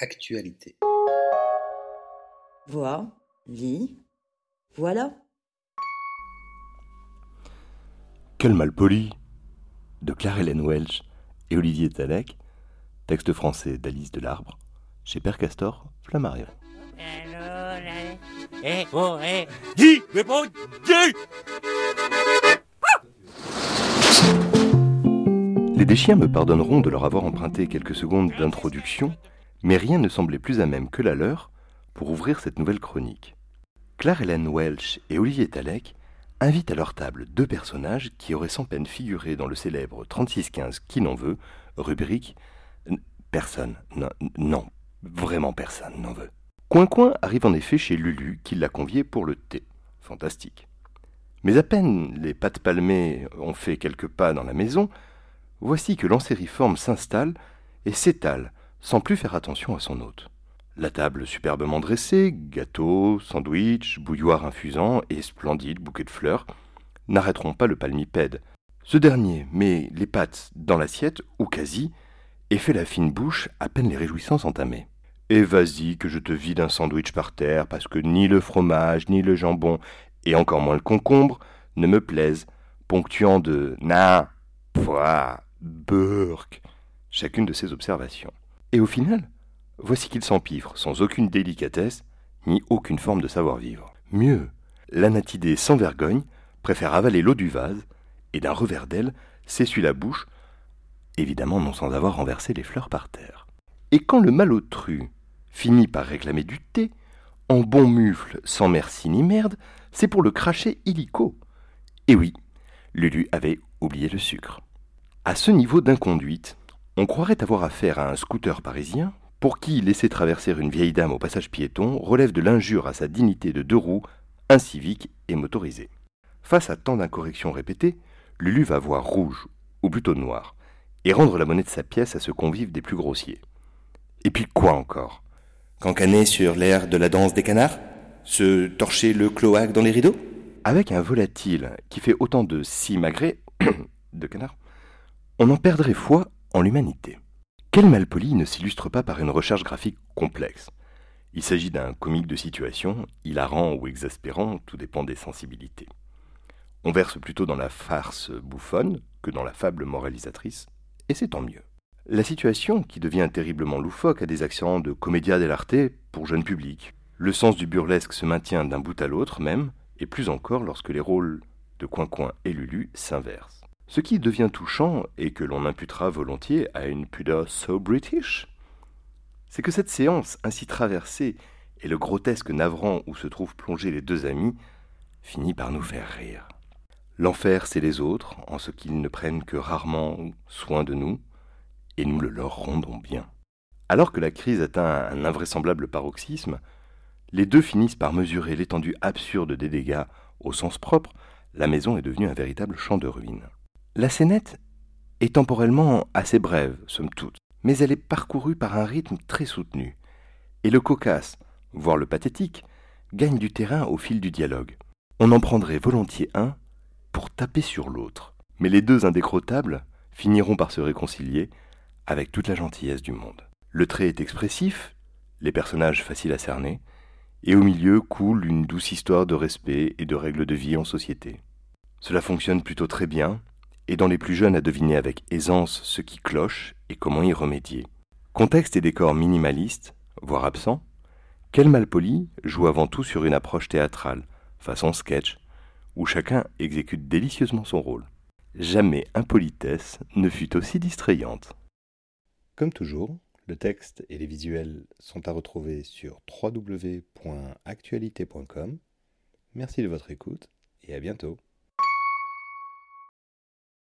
Actualité. Vois, lis, voilà. Quel malpoli de Claire-Hélène Welch et Olivier Talek, texte français d'Alice Delarbre, chez Père Castor, Flammarion. Eh, oh, eh, dis, réponds, dis Les déchiens me pardonneront de leur avoir emprunté quelques secondes d'introduction, mais rien ne semblait plus à même que la leur pour ouvrir cette nouvelle chronique. Claire-Hélène Welch et Olivier Talek invitent à leur table deux personnages qui auraient sans peine figuré dans le célèbre 3615 Qui n'en veut, rubrique Personne, non, non, vraiment personne n'en veut. Coin-Coin arrive en effet chez Lulu qui l'a convié pour le thé. Fantastique. Mais à peine les pattes palmées ont fait quelques pas dans la maison, voici que l'ancériforme s'installe et s'étale sans plus faire attention à son hôte. La table superbement dressée, gâteaux, sandwichs, bouilloire infusant et splendide bouquet de fleurs n'arrêteront pas le palmipède. Ce dernier met les pattes dans l'assiette, ou quasi, et fait la fine bouche à peine les réjouissances entamées. Et vas-y que je te vide un sandwich par terre, parce que ni le fromage, ni le jambon, et encore moins le concombre, ne me plaisent, ponctuant de na, pois, burk, chacune de ces observations. Et au final, voici qu'il s'empiffre sans aucune délicatesse, ni aucune forme de savoir-vivre. Mieux, l'anatidé sans vergogne préfère avaler l'eau du vase, et d'un revers d'aile s'essuie la bouche, évidemment non sans avoir renversé les fleurs par terre. Et quand le malotru finit par réclamer du thé, en bon mufle, sans merci ni merde, c'est pour le cracher illico. Et oui, Lulu avait oublié le sucre. À ce niveau d'inconduite, on croirait avoir affaire à un scooter parisien pour qui laisser traverser une vieille dame au passage piéton relève de l'injure à sa dignité de deux roues, incivique et motorisé. Face à tant d'incorrections répétées, Lulu va voir rouge, ou plutôt noir, et rendre la monnaie de sa pièce à ce convive des plus grossiers. Et puis quoi encore? Cancaner sur l'air de la danse des canards? Se torcher le cloaque dans les rideaux? Avec un volatile qui fait autant de simagrées, de canard, on en perdrait foi en l'humanité. Quel malpoli ne s'illustre pas par une recherche graphique complexe Il s'agit d'un comique de situation, hilarant ou exaspérant, tout dépend des sensibilités. On verse plutôt dans la farce bouffonne que dans la fable moralisatrice, et c'est tant mieux. La situation, qui devient terriblement loufoque, a des accents de comédia dell'arte pour jeune public. Le sens du burlesque se maintient d'un bout à l'autre même, et plus encore lorsque les rôles de Coin-Coin et Lulu s'inversent. Ce qui devient touchant, et que l'on imputera volontiers à une pudeur so british, c'est que cette séance ainsi traversée et le grotesque navrant où se trouvent plongés les deux amis finit par nous faire rire. L'enfer, c'est les autres, en ce qu'ils ne prennent que rarement soin de nous, et nous le leur rendons bien. Alors que la crise atteint un invraisemblable paroxysme, les deux finissent par mesurer l'étendue absurde des dégâts au sens propre, la maison est devenue un véritable champ de ruines. La scénette est temporellement assez brève, somme toute, mais elle est parcourue par un rythme très soutenu, et le cocasse, voire le pathétique, gagne du terrain au fil du dialogue. On en prendrait volontiers un pour taper sur l'autre, mais les deux indécrottables finiront par se réconcilier avec toute la gentillesse du monde. Le trait est expressif, les personnages faciles à cerner, et au milieu coule une douce histoire de respect et de règles de vie en société. Cela fonctionne plutôt très bien, et dans les plus jeunes à deviner avec aisance ce qui cloche et comment y remédier. Contexte et décor minimaliste, voire absents, Quel Malpoli joue avant tout sur une approche théâtrale, façon sketch, où chacun exécute délicieusement son rôle. Jamais impolitesse ne fut aussi distrayante. Comme toujours, le texte et les visuels sont à retrouver sur www.actualité.com. Merci de votre écoute et à bientôt.